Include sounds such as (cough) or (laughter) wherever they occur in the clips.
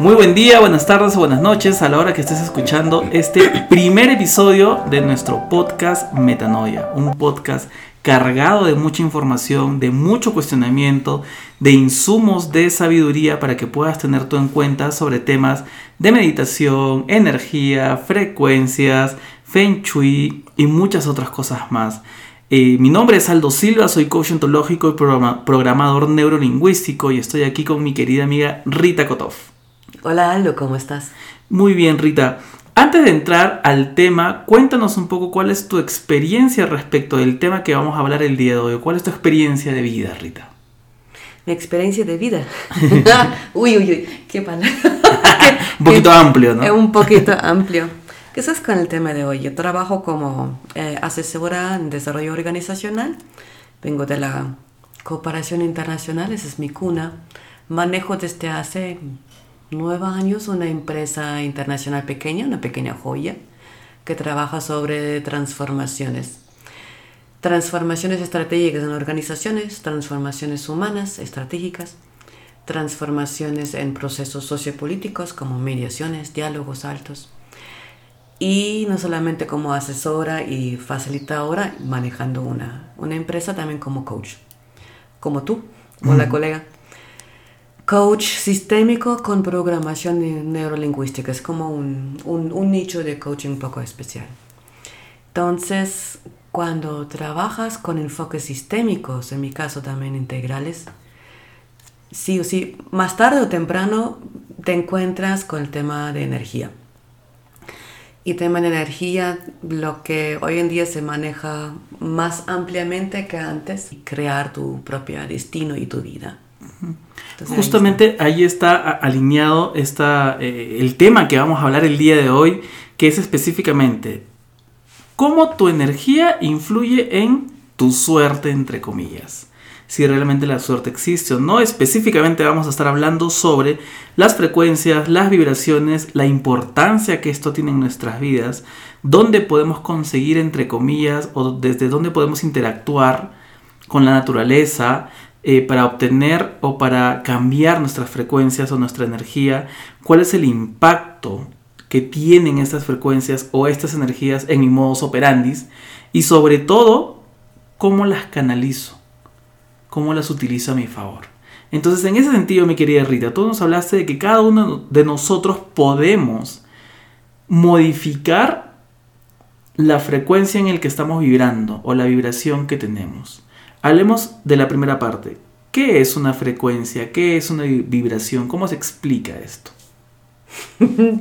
Muy buen día, buenas tardes o buenas noches a la hora que estés escuchando este primer episodio de nuestro podcast Metanoia, un podcast cargado de mucha información, de mucho cuestionamiento, de insumos de sabiduría para que puedas tener tú en cuenta sobre temas de meditación, energía, frecuencias, feng shui y muchas otras cosas más. Eh, mi nombre es Aldo Silva, soy coach ontológico y programador neurolingüístico y estoy aquí con mi querida amiga Rita Kotov. Hola Aldo, ¿cómo estás? Muy bien, Rita. Antes de entrar al tema, cuéntanos un poco cuál es tu experiencia respecto del tema que vamos a hablar el día de hoy. ¿Cuál es tu experiencia de vida, Rita? Mi experiencia de vida. (laughs) (laughs) uy, uy, uy, qué palabra. (laughs) un poquito amplio, ¿no? Un poquito amplio. ¿Qué es con el tema de hoy? Yo trabajo como eh, asesora en desarrollo organizacional. Vengo de la cooperación internacional, esa es mi cuna. Manejo desde hace nueve años una empresa internacional pequeña, una pequeña joya, que trabaja sobre transformaciones. Transformaciones estratégicas en organizaciones, transformaciones humanas, estratégicas, transformaciones en procesos sociopolíticos como mediaciones, diálogos altos. Y no solamente como asesora y facilitadora, manejando una, una empresa, también como coach, como tú, o la colega coach sistémico con programación neurolingüística. Es como un, un, nicho de coaching un poco especial. Entonces, cuando trabajas con enfoques sistémicos, en mi caso también integrales, sí o sí, más tarde o temprano te encuentras con el tema de energía. Y tema de energía, lo que hoy en día se maneja más ampliamente que antes, crear tu propio destino y tu vida. Justamente ahí está, alineado está, eh, el tema que vamos a hablar el día de hoy, que es específicamente cómo tu energía influye en tu suerte, entre comillas. Si realmente la suerte existe o no. Específicamente vamos a estar hablando sobre las frecuencias, las vibraciones, la importancia que esto tiene en nuestras vidas, dónde podemos conseguir, entre comillas, o desde dónde podemos interactuar con la naturaleza, eh, para obtener o para cambiar nuestras frecuencias o nuestra energía, cuál es el impacto que tienen estas frecuencias o estas energías en mi modus operandis y sobre todo cómo las canalizo, cómo las utilizo a mi favor. Entonces, en ese sentido, mi querida Rita, tú nos hablaste de que cada uno de nosotros podemos modificar la frecuencia en la que estamos vibrando o la vibración que tenemos. Hablemos de la primera parte. ¿Qué es una frecuencia? ¿Qué es una vibración? ¿Cómo se explica esto? (laughs)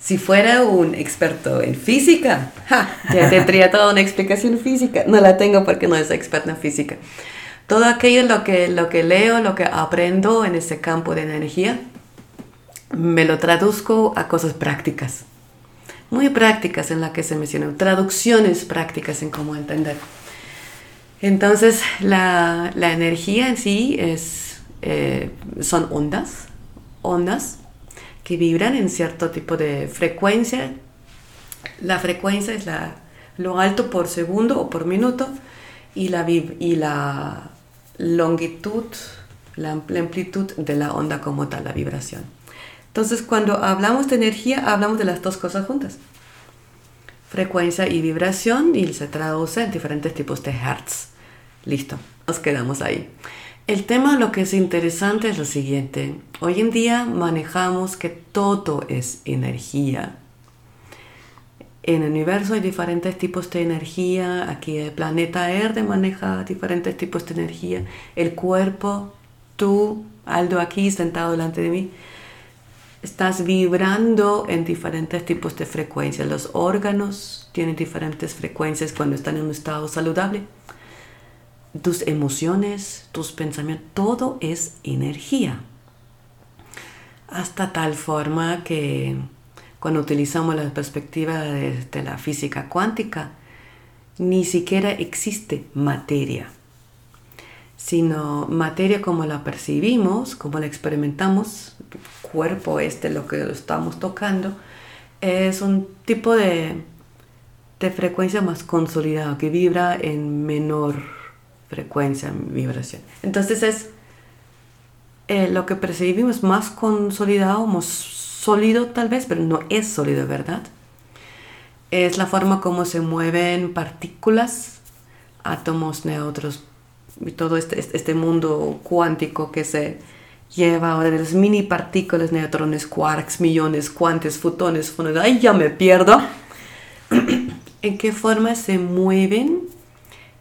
si fuera un experto en física, ya tendría toda una explicación física. No la tengo porque no soy experto en física. Todo aquello lo que, lo que leo, lo que aprendo en ese campo de energía, me lo traduzco a cosas prácticas. Muy prácticas en las que se mencionan, traducciones prácticas en cómo entender. Entonces, la, energía en sí es, eh, son ondas, ondas que vibran en cierto tipo de frecuencia. La frecuencia es la, lo alto por segundo o por minuto y la, y la longitud, la amplitud de la onda como tal, la vibración. Entonces, cuando hablamos de energía, hablamos de las dos cosas juntas. Frecuencia y vibración y se traduce en diferentes tipos de hertz. Listo, nos quedamos ahí. El tema, lo que es interesante es lo siguiente. Hoy en día manejamos que todo es energía. En el universo hay diferentes tipos de energía. Aquí el planeta Erde maneja diferentes tipos de energía. El cuerpo, tú, Aldo aquí sentado delante de mí, estás vibrando en diferentes tipos de frecuencias. Los órganos tienen diferentes frecuencias cuando están en un estado saludable tus emociones, tus pensamientos, todo es energía. Hasta tal forma que cuando utilizamos la perspectiva de, la física cuántica, ni siquiera existe materia, sino materia como la percibimos, como la experimentamos, cuerpo este, lo que estamos tocando, es un tipo de, de frecuencia más consolidado, que vibra en menor frecuencia, vibración. Entonces es eh, lo que percibimos más consolidado, más sólido tal vez, pero no es sólido, ¿verdad? Es la forma como se mueven partículas, átomos, neutros, y todo este, este, este mundo cuántico que se lleva de las mini partículas, neutrones, quarks, millones, cuantes, fotones, fotones, ay, ya me pierdo. (clears throat) ¿En qué forma se mueven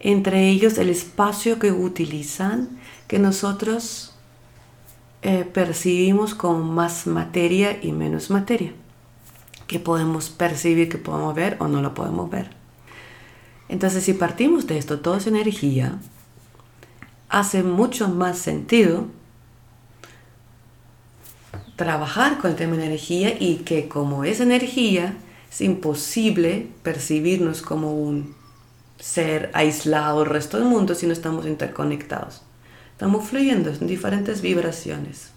entre ellos el espacio que utilizan, que nosotros eh, percibimos como más materia y menos materia? Que podemos percibir, que podemos ver o no lo podemos ver. Entonces, si partimos de esto, todo es energía, hace mucho más sentido trabajar con el tema energía y que como es energía, es imposible percibirnos como un ser aislado del resto del mundo si no estamos interconectados. Estamos fluyendo en diferentes vibraciones,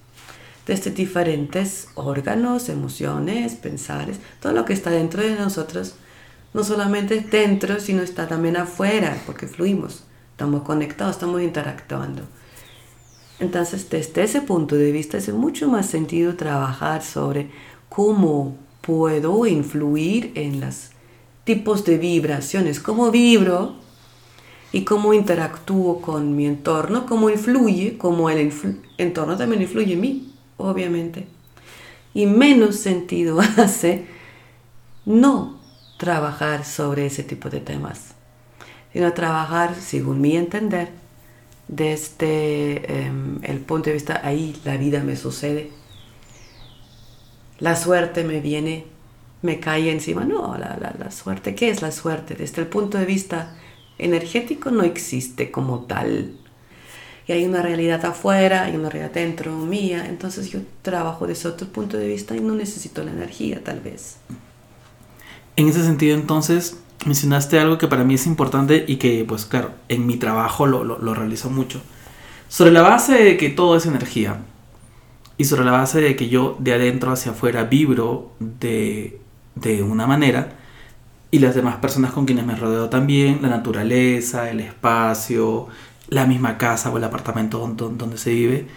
desde diferentes órganos, emociones, pensares, todo lo que está dentro de nosotros, no solamente dentro, sino está también afuera, porque fluimos, estamos conectados, estamos interactuando. Entonces, desde ese punto de vista, hace mucho más sentido trabajar sobre cómo puedo influir en los tipos de vibraciones, cómo vibro y cómo interactúo con mi entorno, cómo influye, cómo el entorno también influye en mí, obviamente. Y menos sentido (laughs) hace no trabajar sobre ese tipo de temas, sino trabajar, según mi entender, desde em, el punto de vista, ahí la vida me sucede, la suerte me viene, me cae encima. No, la, la, la suerte, ¿qué es la suerte? Desde el punto de vista energético no existe como tal. Y hay una realidad afuera, hay una realidad dentro mía. Entonces yo trabajo desde otro punto de vista y no necesito la energía tal vez. En ese sentido entonces mencionaste algo que para mí es importante y que pues claro, en mi trabajo lo, lo, lo realizo mucho. Sobre la base de que todo es energía y sobre la base de que yo de adentro hacia afuera vibro de, de una manera y las demás personas con quienes me rodeo también, la naturaleza, el espacio, la misma casa o el apartamento donde, se vive,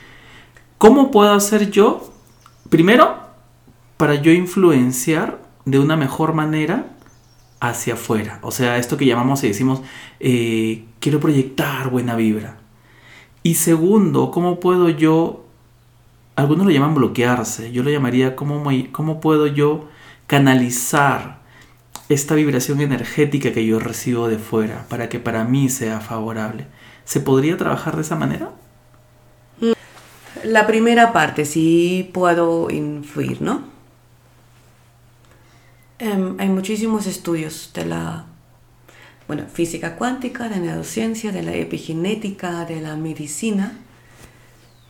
¿cómo puedo hacer yo, primero, para yo influenciar de una mejor manera hacia afuera? O sea, esto que llamamos y decimos, eh, quiero proyectar buena vibra. Y segundo, ¿cómo puedo yo, algunos lo llaman bloquearse, yo lo llamaría, ¿cómo, cómo puedo yo canalizar esta vibración energética que yo recibo de fuera para que para mí sea favorable. ¿Se podría trabajar de esa manera? La primera parte, sí puedo influir, ¿no? Um, hay muchísimos estudios de la física cuántica, de neurociencia, de la epigenética, de la medicina,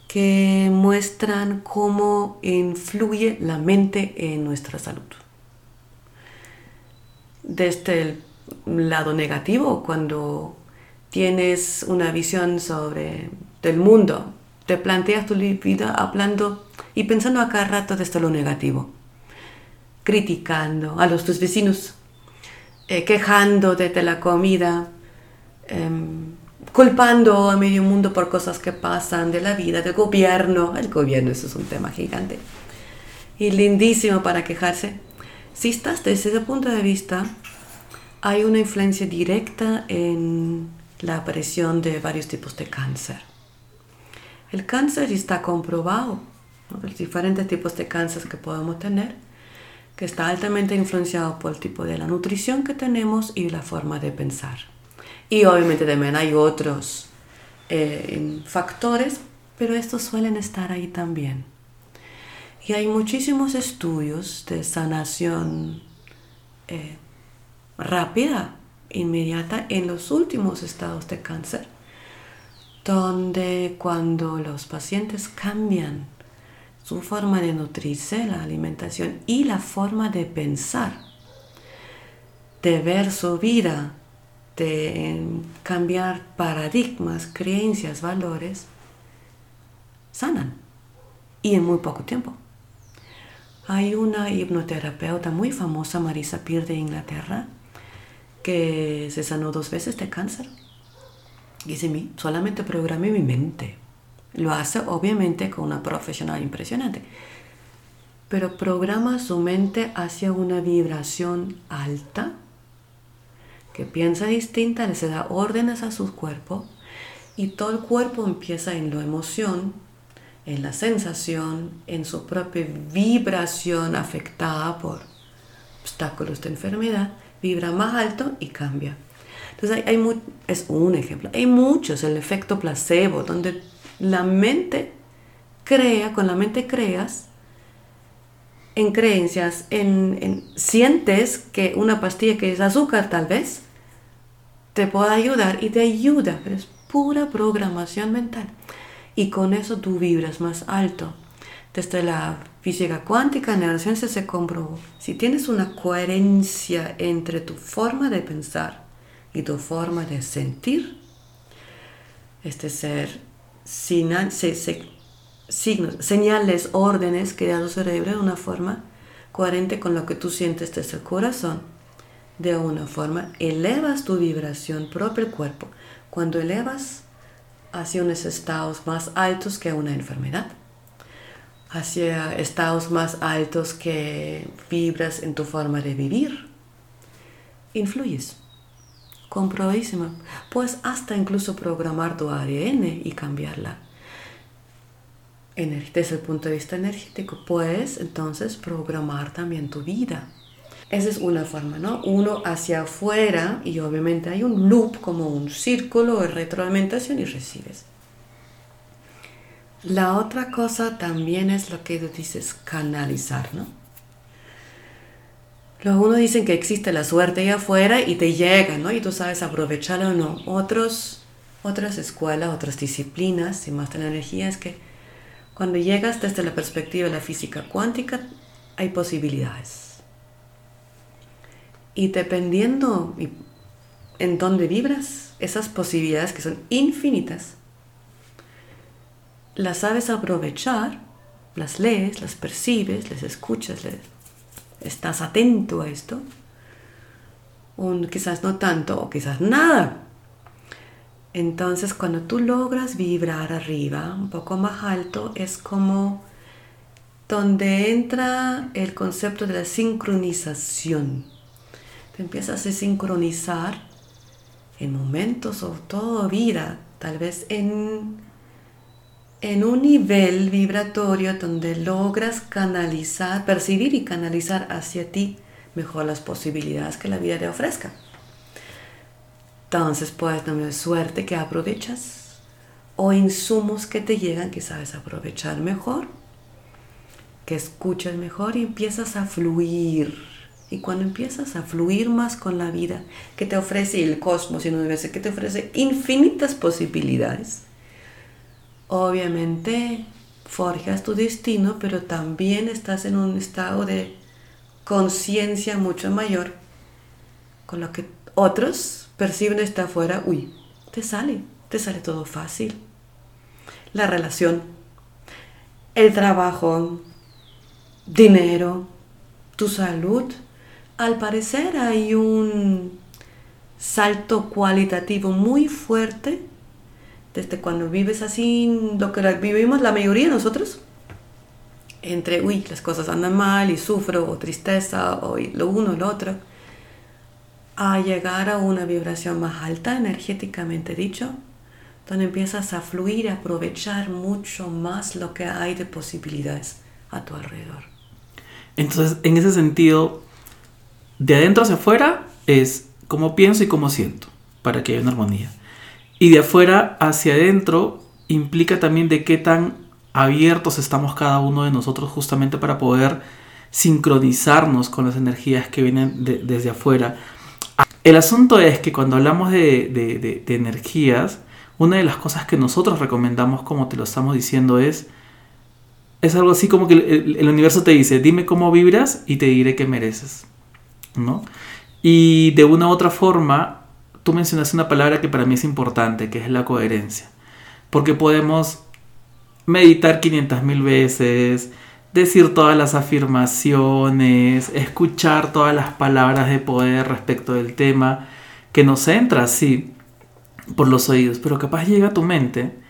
que muestran cómo influye la mente en nuestra salud desde el lado negativo, cuando tienes una visión sobre el mundo, te planteas tu vida hablando y pensando a cada rato desde lo negativo, criticando a los tus vecinos, eh, quejando de la comida, em, culpando a medio mundo por cosas que pasan de la vida, del gobierno. El gobierno, eso es un tema gigante. Y lindísimo para quejarse. Si estás desde ese punto de vista, hay una influencia directa en la aparición de varios tipos de cáncer. El cáncer está comprobado, los diferentes tipos de cáncer que podemos tener, que está altamente influenciado por el tipo de la nutrición que tenemos y la forma de pensar. Y obviamente también hay otros eh, factores, pero estos suelen estar ahí también. Y hay muchísimos estudios de sanación eh, rápida, inmediata en los últimos estados de cáncer, donde cuando los pacientes cambian su forma de nutrirse, la alimentación y la forma de pensar, de ver su vida, de cambiar paradigmas, creencias, valores, sanan y en muy poco tiempo. Hay una hipnoterapeuta muy famosa, Marisa Peer de Inglaterra, que se sanó dos veces de cáncer. Dice, solamente programé mi mente Lo hace obviamente con una profesional impresionante. Pero programa su mente hacia una vibración alta, que piensa distinta, le se da órdenes a su cuerpo y todo el cuerpo empieza en la emoción, en la sensación, en su propia vibración afectada por obstáculos de enfermedad, vibra más alto y cambia. Entonces hay, es un ejemplo. Hay muchos, el efecto placebo, donde la mente crea, con la mente creas en creencias, en, sientes que una pastilla que es azúcar tal vez te pueda ayudar y te ayuda, pero es pura programación mental. Y con eso tú vibras más alto. Desde la física cuántica, en la ciencia se comprobó. Si tienes una coherencia entre tu forma de pensar y tu forma de sentir, este ser signos, señales, órdenes que da tu cerebro de una forma coherente con lo que tú sientes desde el corazón, de una forma elevas tu vibración propio el cuerpo. Cuando elevas hacia unos estados más altos que una enfermedad, hacia estados más altos que vibras en tu forma de vivir, influyes comprobadísima. Puedes hasta incluso programar tu ADN y cambiarla. Desde el punto de vista energético, puedes entonces programar también tu vida. Esa es una forma, ¿no? Uno hacia afuera y obviamente hay un loop como un círculo de retroalimentación y recibes. La otra cosa también es lo que tú dices canalizar, ¿no? Algunos dicen que existe la suerte ahí afuera y te llega, ¿no? Y tú sabes aprovecharlo o no. Otros, otras escuelas, otras disciplinas y más la energía es que cuando llegas desde la perspectiva de la física cuántica hay posibilidades. Y dependiendo en dónde vibras, esas posibilidades que son infinitas, las sabes aprovechar, las lees, las percibes, las escuchas, les estás atento a esto, un, quizás no tanto o quizás nada. Entonces cuando tú logras vibrar arriba, un poco más alto, es como donde entra el concepto de la sincronización. Empiezas a sincronizar en momentos o toda vida, tal vez en en un nivel vibratorio donde logras canalizar, percibir y canalizar hacia ti mejor las posibilidades que la vida te ofrezca. Entonces puedes tener suerte que aprovechas o insumos que te llegan que sabes aprovechar mejor, que escuchas mejor y empiezas a fluir. Y cuando empiezas a fluir más con la vida que te ofrece el cosmos y el universo, que te ofrece infinitas posibilidades, obviamente forjas tu destino, pero también estás en un estado de conciencia mucho mayor, con lo que otros perciben está afuera, uy, te sale, te sale todo fácil. La relación, el trabajo, dinero, tu salud. Al parecer hay un salto cualitativo muy fuerte desde cuando vives así, lo que vivimos la mayoría de nosotros, entre, uy, las cosas andan mal y sufro, o tristeza, o lo uno lo otro, a llegar a una vibración más alta, energéticamente dicho, donde empiezas a fluir y aprovechar mucho más lo que hay de posibilidades a tu alrededor. Entonces, en ese sentido, de adentro hacia afuera es cómo pienso y cómo siento, para que haya una armonía. Y de afuera hacia adentro implica también de qué tan abiertos estamos cada uno de nosotros justamente para poder sincronizarnos con las energías que vienen desde afuera. El asunto es que cuando hablamos de, energías, una de las cosas que nosotros recomendamos, como te lo estamos diciendo, es, es algo así como que el, el universo te dice, dime cómo vibras y te diré qué mereces. Y de una u otra forma, tú mencionaste una palabra que para mí es importante, que es la coherencia. Porque podemos meditar 500 mil veces, decir todas las afirmaciones, escuchar todas las palabras de poder respecto del tema, que nos entra así por los oídos, pero capaz llega a tu mente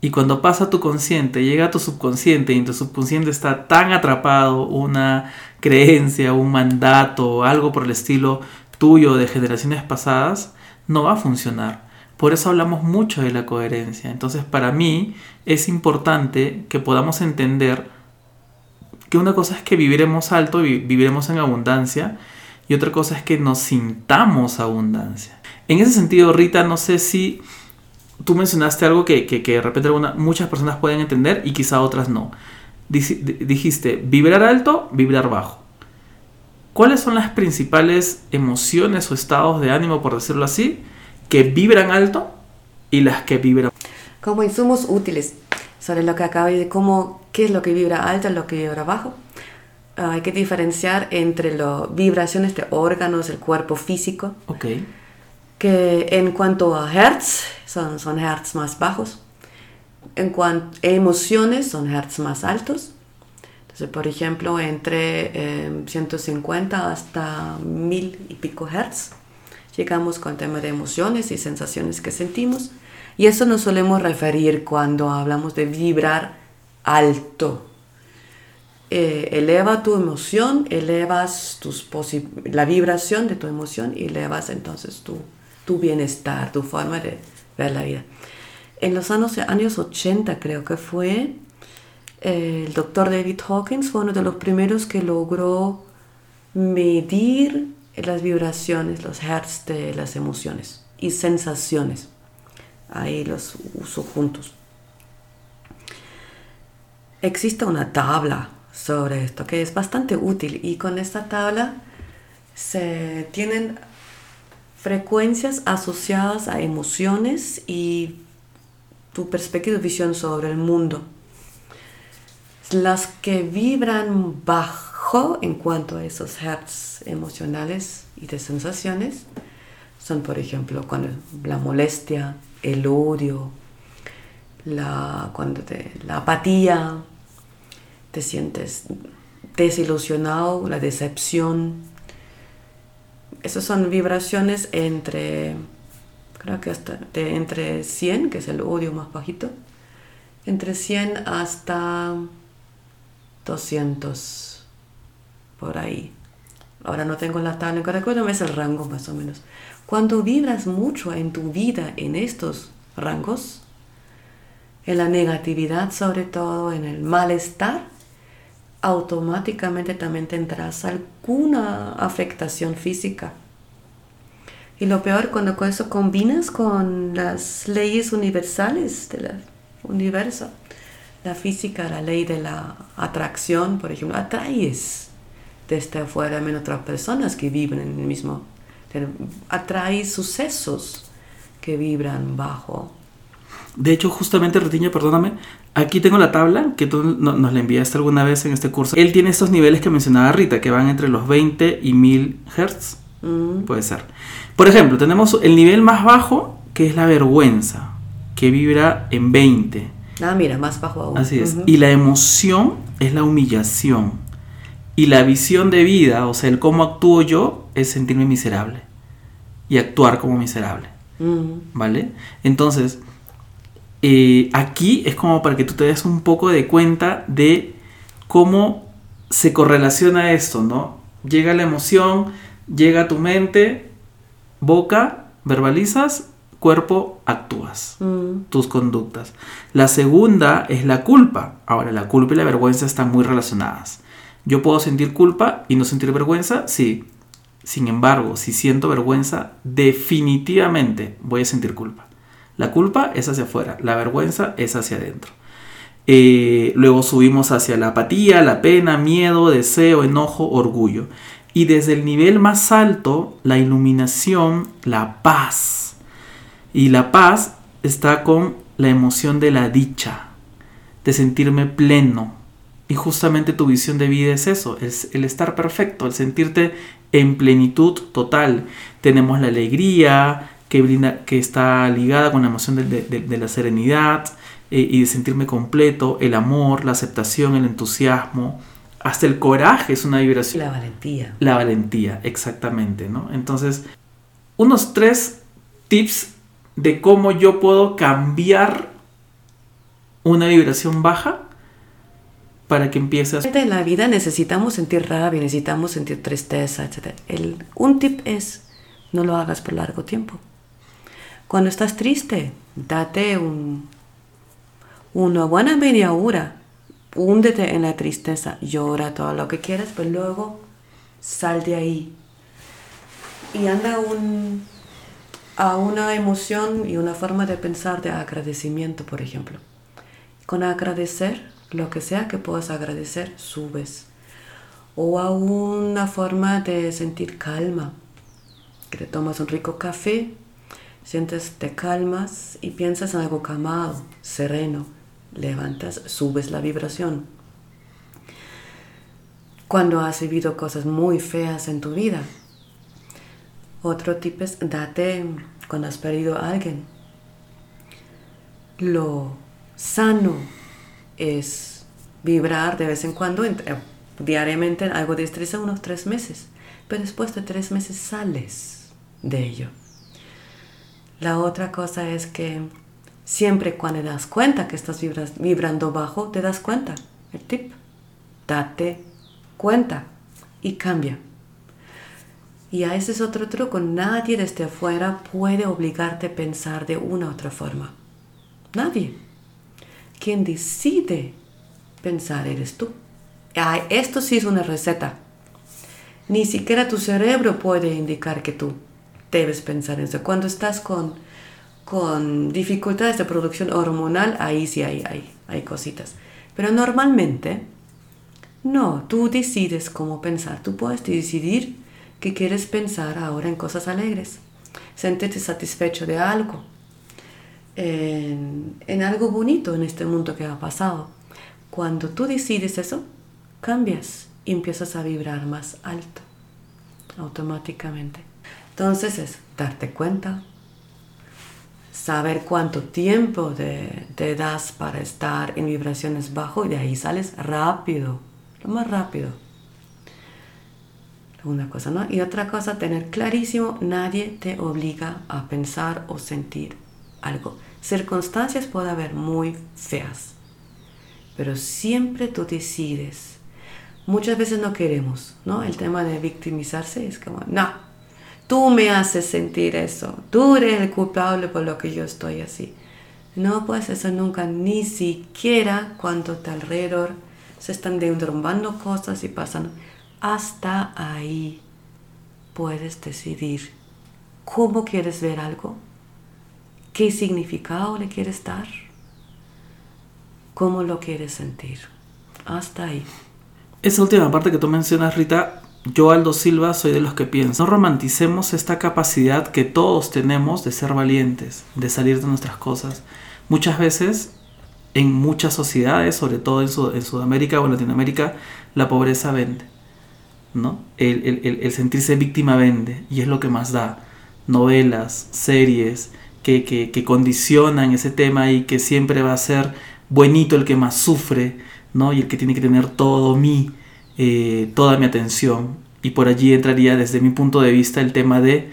Y cuando pasa a tu consciente, llega a tu subconsciente y en tu subconsciente está tan atrapado una creencia, un mandato, algo por el estilo tuyo de generaciones pasadas, no va a funcionar. Por eso hablamos mucho de la coherencia. Entonces para mí es importante que podamos entender que una cosa es que viviremos alto y viviremos en abundancia y otra cosa es que nos sintamos abundancia. En ese sentido, Rita, no sé si tú mencionaste algo que, de repente muchas personas pueden entender y quizá otras no. Dijiste, vibrar alto, vibrar bajo. ¿Cuáles son las principales emociones o estados de ánimo, por decirlo así, que vibran alto y las que vibran? Como insumos útiles sobre lo que acabo de cómo, qué es lo que vibra alto y lo que vibra bajo. Ah, hay que diferenciar entre las vibraciones de órganos del cuerpo físico. Okay que en cuanto a hertz, son, son hertz más bajos. En cuanto a emociones, son hertz más altos. Entonces, por ejemplo, entre 150 em, hasta 1000 y pico hertz, llegamos con tema de emociones y sensaciones que sentimos. Y eso nos solemos referir cuando hablamos de vibrar alto. Eh, eleva tu emoción, elevas tus la vibración de tu emoción y elevas entonces tu, tu bienestar, tu forma de ver la vida. En los años, años 80 creo que fue, eh, el doctor David Hawkins fue uno de los primeros que logró medir las vibraciones, los hertz de las emociones y sensaciones. Ahí los uso juntos. Existe una tabla sobre esto que es bastante útil y con esta tabla se tienen frecuencias asociadas a emociones y tu perspectiva visión sobre el mundo. Las que vibran bajo en cuanto a esos hertz emocionales y de sensaciones son, por ejemplo, cuando la molestia, el odio, la, cuando la apatía, te sientes desilusionado, la decepción, esas son vibraciones entre, creo que hasta de entre 100, que es el odio más bajito, entre 100 hasta 200, por ahí. Ahora no tengo la tabla, recuerdo es el rango más o menos. Cuando vibras mucho en tu vida en estos rangos, en la negatividad sobre todo, en el malestar, automáticamente también tendrás alguna afectación física. Y lo peor, cuando eso combinas con las leyes universales del universo, la física, la ley de la atracción, por ejemplo, atraes desde afuera a otras personas que viven en el mismo, atraes sucesos que vibran bajo de hecho, justamente, Retiña, perdóname, aquí tengo la tabla que tú nos la enviaste alguna vez en este curso. Él tiene estos niveles que mencionaba Rita, que van entre los 20 y 1000 Hz. Mm. Puede ser. Por ejemplo, tenemos el nivel más bajo, que es la vergüenza, que vibra en 20. Ah, mira, más bajo aún. Así es. Y la emoción es la humillación. Y la visión de vida, o sea, el cómo actúo yo, es sentirme miserable. Y actuar como miserable. Mm. ¿Vale? Entonces, eh, aquí es como para que tú te des un poco de cuenta de cómo se correlaciona esto, ¿no? Llega la emoción, llega a tu mente, boca, verbalizas, cuerpo, actúas, mm. tus conductas. La segunda es la culpa. Ahora, la culpa y la vergüenza están muy relacionadas. Yo puedo sentir culpa y no sentir vergüenza, sí. Sin embargo, si siento vergüenza, definitivamente voy a sentir culpa. La culpa es hacia afuera, la vergüenza es hacia adentro. Eh, luego subimos hacia la apatía, la pena, miedo, deseo, enojo, orgullo. Y desde el nivel más alto, la iluminación, la paz. Y la paz está con la emoción de la dicha, de sentirme pleno. Y justamente tu visión de vida es eso, es el estar perfecto, el sentirte en plenitud total. Tenemos la alegría, que, que está ligada con la emoción de, la serenidad eh, y de sentirme completo, el amor, la aceptación, el entusiasmo, hasta el coraje es una vibración. La valentía. La valentía, exactamente, ¿no? Entonces, unos tres tips de cómo yo puedo cambiar una vibración baja para que empieces. En la vida necesitamos sentir rabia, necesitamos sentir tristeza, etc. El, un tip es, no lo hagas por largo tiempo. Cuando estás triste, date un, una buena media hora, húndete en la tristeza, llora todo lo que quieras, pero luego sal de ahí y anda un, a una emoción y una forma de pensar de agradecimiento, por ejemplo. Con agradecer, lo que sea que puedas agradecer, subes. O a una forma de sentir calma, que te tomas un rico café, sientes, te calmas y piensas en algo calmado, sereno, levantas, subes la vibración. Cuando has vivido cosas muy feas en tu vida, otro tip es date cuando has perdido a alguien. Lo sano es vibrar de vez en cuando, eh, diariamente algo de estrés unos tres meses, pero después de tres meses sales de ello. La otra cosa es que siempre cuando das cuenta que estás vibrando bajo, te das cuenta. El tip, date cuenta y cambia. Y a ese es otro truco. Nadie desde afuera puede obligarte a pensar de una u otra forma. Nadie. Quien decide pensar eres tú. esto sí es una receta. Ni siquiera tu cerebro puede indicar que tú debes pensar en eso. Cuando estás con, con dificultades de producción hormonal, ahí sí hay, hay, hay cositas. Pero normalmente, no, tú decides cómo pensar. Tú puedes decidir que quieres pensar ahora en cosas alegres, sentirte satisfecho de algo, en, en, algo bonito en este mundo que ha pasado. Cuando tú decides eso, cambias y empiezas a vibrar más alto, automáticamente. Entonces es darte cuenta, saber cuánto tiempo te, das para estar en vibraciones bajo y de ahí sales rápido, lo más rápido una cosa, ¿no? Y otra cosa, tener clarísimo, nadie te obliga a pensar o sentir algo. Circunstancias puede haber muy feas, pero siempre tú decides. Muchas veces no queremos, ¿no? El tema de victimizarse es como, no, tú me haces sentir eso, tú eres el culpable por lo que yo estoy así. No puedes eso nunca, ni siquiera cuando te alrededor se están derrumbando cosas y pasan hasta ahí puedes decidir cómo quieres ver algo, qué significado le quieres dar, cómo lo quieres sentir. Hasta ahí. Esa última parte que tú mencionas, Rita, yo, Aldo Silva, soy de los que pienso. No romanticemos esta capacidad que todos tenemos de ser valientes, de salir de nuestras cosas. Muchas veces, en muchas sociedades, sobre todo en, Sudamérica o en Latinoamérica, la pobreza vende ¿no? El, sentirse víctima vende y es lo que más da. Novelas, series que, condicionan ese tema y que siempre va a ser buenito el que más sufre, ¿no? Y el que tiene que tener todo mi, eh, toda mi atención. Y por allí entraría desde mi punto de vista el tema de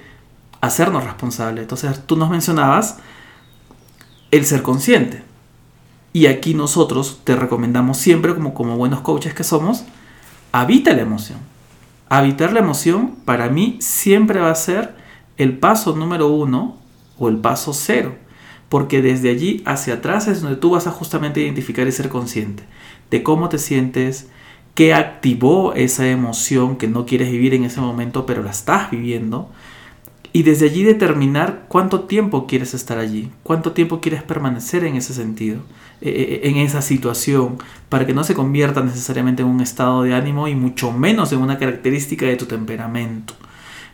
hacernos responsables. Entonces tú nos mencionabas el ser consciente. Y aquí nosotros te recomendamos siempre, como, como buenos coaches que somos, habita la emoción habitar la emoción para mí siempre va a ser el paso número uno o el paso cero. Porque desde allí hacia atrás es donde tú vas a justamente identificar y ser consciente de cómo te sientes, qué activó esa emoción que no quieres vivir en ese momento, pero la estás viviendo. Y desde allí determinar cuánto tiempo quieres estar allí, cuánto tiempo quieres permanecer en ese sentido. Eh, eh, en esa situación para que no se convierta necesariamente en un estado de ánimo y mucho menos en una característica de tu temperamento.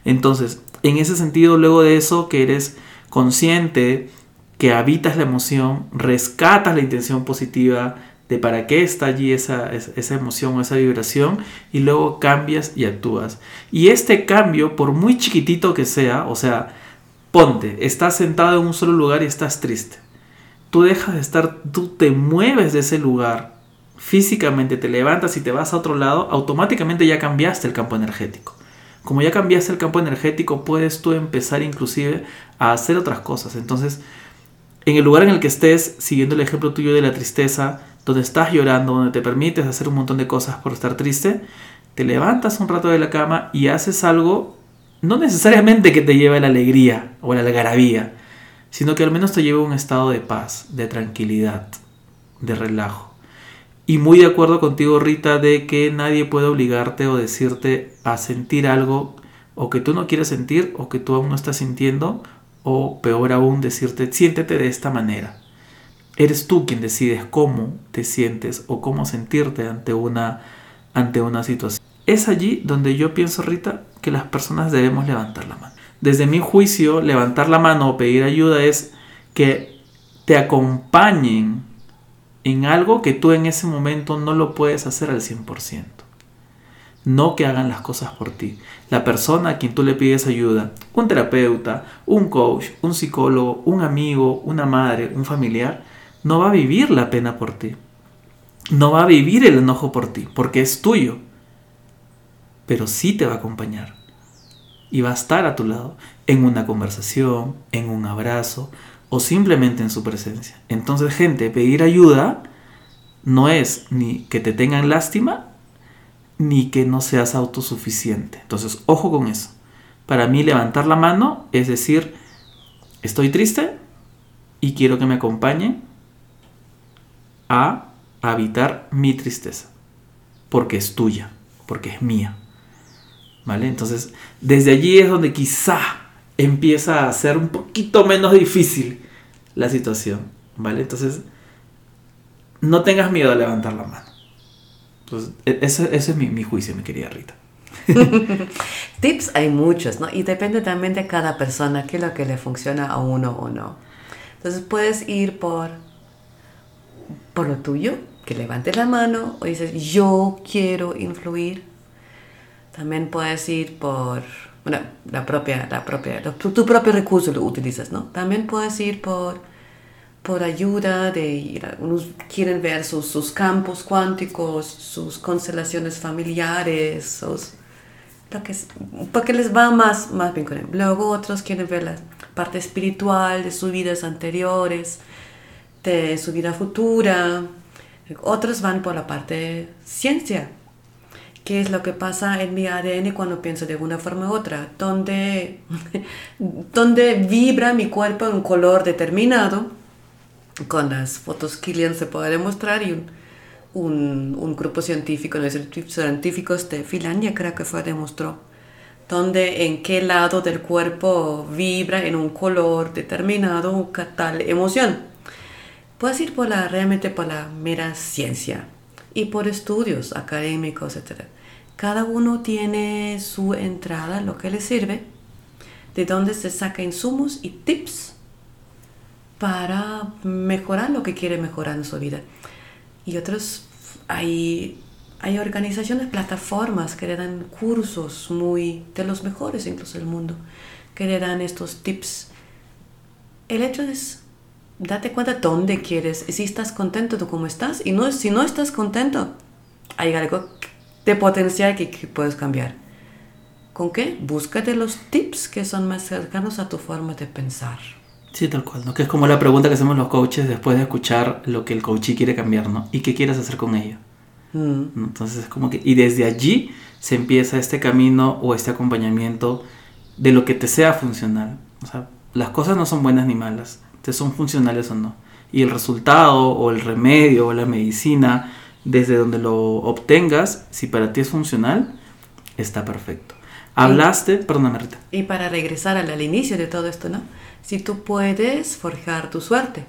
Entonces, en ese sentido, luego de eso, que eres consciente, que habitas la emoción, rescatas la intención positiva de para qué está allí esa, esa emoción esa vibración y luego cambias y actúas. Y este cambio, por muy chiquitito que sea, o sea, ponte, estás sentado en un solo lugar y estás triste tú dejas de estar, tú te mueves de ese lugar físicamente, te levantas y te vas a otro lado, automáticamente ya cambiaste el campo energético. Como ya cambiaste el campo energético, puedes tú empezar inclusive a hacer otras cosas. Entonces, en el lugar en el que estés, siguiendo el ejemplo tuyo de la tristeza, donde estás llorando, donde te permites hacer un montón de cosas por estar triste, te levantas un rato de la cama y haces algo, no necesariamente que te lleve a la alegría o a la algarabía, sino que al menos te lleve a un estado de paz, de tranquilidad, de relajo. Y muy de acuerdo contigo, Rita, de que nadie puede obligarte o decirte a sentir algo o que tú no quieres sentir o que tú aún no estás sintiendo o peor aún decirte siéntete de esta manera. Eres tú quien decides cómo te sientes o cómo sentirte ante una, ante una situación. Es allí donde yo pienso, Rita, que las personas debemos levantar la mano. Desde mi juicio, levantar la mano o pedir ayuda es que te acompañen en algo que tú en ese momento no lo puedes hacer al 100%. No que hagan las cosas por ti. La persona a quien tú le pides ayuda, un terapeuta, un coach, un psicólogo, un amigo, una madre, un familiar, no va a vivir la pena por ti. No va a vivir el enojo por ti, porque es tuyo. Pero sí te va a acompañar. Y va a estar a tu lado en una conversación, en un abrazo o simplemente en su presencia. Entonces, gente, pedir ayuda no es ni que te tengan lástima, ni que no seas autosuficiente. Entonces, ojo con eso. Para mí levantar la mano es decir, estoy triste y quiero que me acompañe a habitar mi tristeza, porque es tuya, porque es mía. ¿Vale? Entonces, desde allí es donde quizá empieza a ser un poquito menos difícil la situación, ¿vale? Entonces, no tengas miedo a levantar la mano. E-, ese, es mi, juicio, mi querida Rita. (laughs) Tips hay muchos, ¿no? Y depende también de cada persona, qué es lo que le funciona a uno o no. Entonces, puedes ir por por lo tuyo, que levantes la mano o dices, yo quiero influir. También puedes ir por, bueno, la propia, la propia, tu, propio recurso lo utilizas, ¿no? También puedes ir por, por ayuda de ir, algunos quieren ver sus, sus campos cuánticos, sus constelaciones familiares, sus, lo que porque les va más, más bien con él. Luego otros quieren ver la parte espiritual de sus vidas anteriores de su vida futura. Otros van por la parte ciencia. ¿Qué es lo que pasa en mi ADN cuando pienso de una forma u otra? ¿Dónde, (laughs) donde vibra mi cuerpo en un color determinado? Con las fotos Killian se puede demostrar y un, un, grupo científico, los científicos de Finlandia creo que fue demostró, donde en qué lado del cuerpo vibra en un color determinado tal emoción. Puedes ir por la, realmente por la mera ciencia y por estudios académicos, etc. Cada uno tiene su entrada, lo que le sirve, de donde se saca insumos y tips para mejorar lo que quiere mejorar en su vida. Y otros, hay, hay organizaciones, plataformas que le dan cursos muy de los mejores incluso del mundo, que le dan estos tips. El hecho es date cuenta dónde quieres, si estás contento de cómo estás y no, si no estás contento, hay algo de potencial que, puedes cambiar. ¿Con qué? Búscate los tips que son más cercanos a tu forma de pensar. Sí, tal cual, ¿no? Que es como la pregunta que hacemos los coaches después de escuchar lo que el coachee quiere cambiar, ¿no? ¿Y qué quieres hacer con ello? Mm. Entonces es como que... Y desde allí se empieza este camino o este acompañamiento de lo que te sea funcional. O sea, las cosas no son buenas ni malas te son funcionales o no. Y el resultado o el remedio o la medicina, desde donde lo obtengas, si para ti es funcional, está perfecto. Hablaste, perdóname Rita. Y para regresar al, al, inicio de todo esto, ¿no? Si tú puedes forjar tu suerte.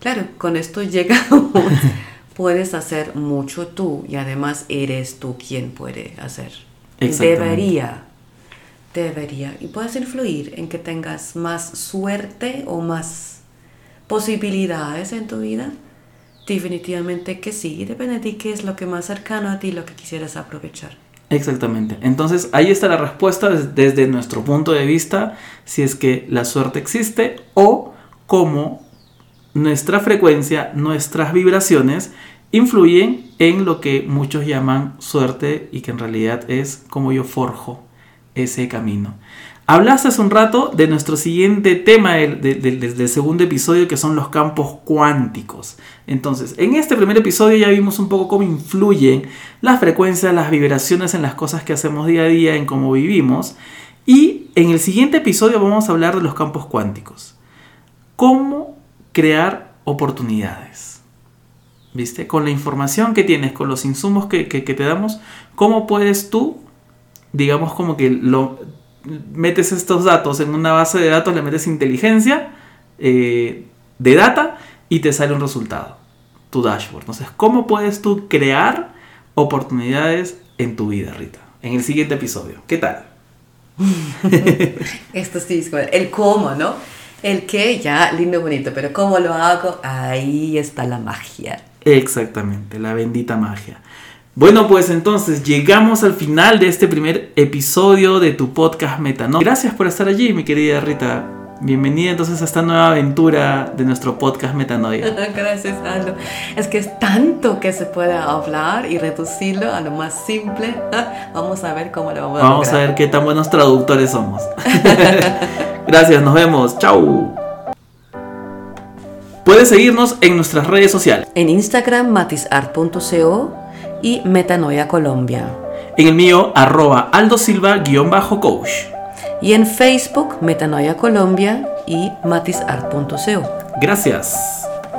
Claro, con esto llegamos. (laughs) puedes hacer mucho tú y además eres tú quien puede hacer. Debería debería y puedes influir en que tengas más suerte o más posibilidades en tu vida? Definitivamente que sí, depende de ti qué es lo que más cercano a ti, lo que quisieras aprovechar. Exactamente. Entonces ahí está la respuesta desde nuestro punto de vista, si es que la suerte existe o cómo nuestra frecuencia, nuestras vibraciones influyen en lo que muchos llaman suerte y que en realidad es como yo forjo ese camino. Hablaste hace un rato de nuestro siguiente tema del, del, segundo episodio, que son los campos cuánticos. Entonces, en este primer episodio ya vimos un poco cómo influyen las frecuencias, las vibraciones en las cosas que hacemos día a día, en cómo vivimos. Y en el siguiente episodio vamos a hablar de los campos cuánticos. Cómo crear oportunidades. ¿Viste? Con la información que tienes, con los insumos que, que, que te damos, ¿cómo puedes tú, digamos como que lo metes estos datos en una base de datos, le metes inteligencia eh, de data y te sale un resultado, tu dashboard. Entonces, ¿cómo puedes tú crear oportunidades en tu vida, Rita? En el siguiente episodio. ¿Qué tal? (laughs) Esto sí, el cómo, ¿no? El qué, ya, lindo, bonito, pero cómo lo hago, ahí está la magia. Exactamente, la bendita magia. Bueno, pues entonces llegamos al final de este primer episodio de tu podcast Metanoia. Gracias por estar allí, mi querida Rita. Bienvenida entonces a esta nueva aventura de nuestro podcast Metanoia. (laughs) Gracias, Aldo. Es que es tanto que se puede hablar y reducirlo a lo más simple. (laughs) Vamos a ver cómo lo vamos a Vamos a ver qué tan buenos traductores somos. (laughs) Gracias, nos vemos. Chau. Puedes seguirnos en nuestras redes sociales. En Instagram, matisart.co y Metanoia Colombia. En el mío, arroba Aldo Silva-coach. Y en Facebook, Metanoia Colombia y matisart.co. Gracias.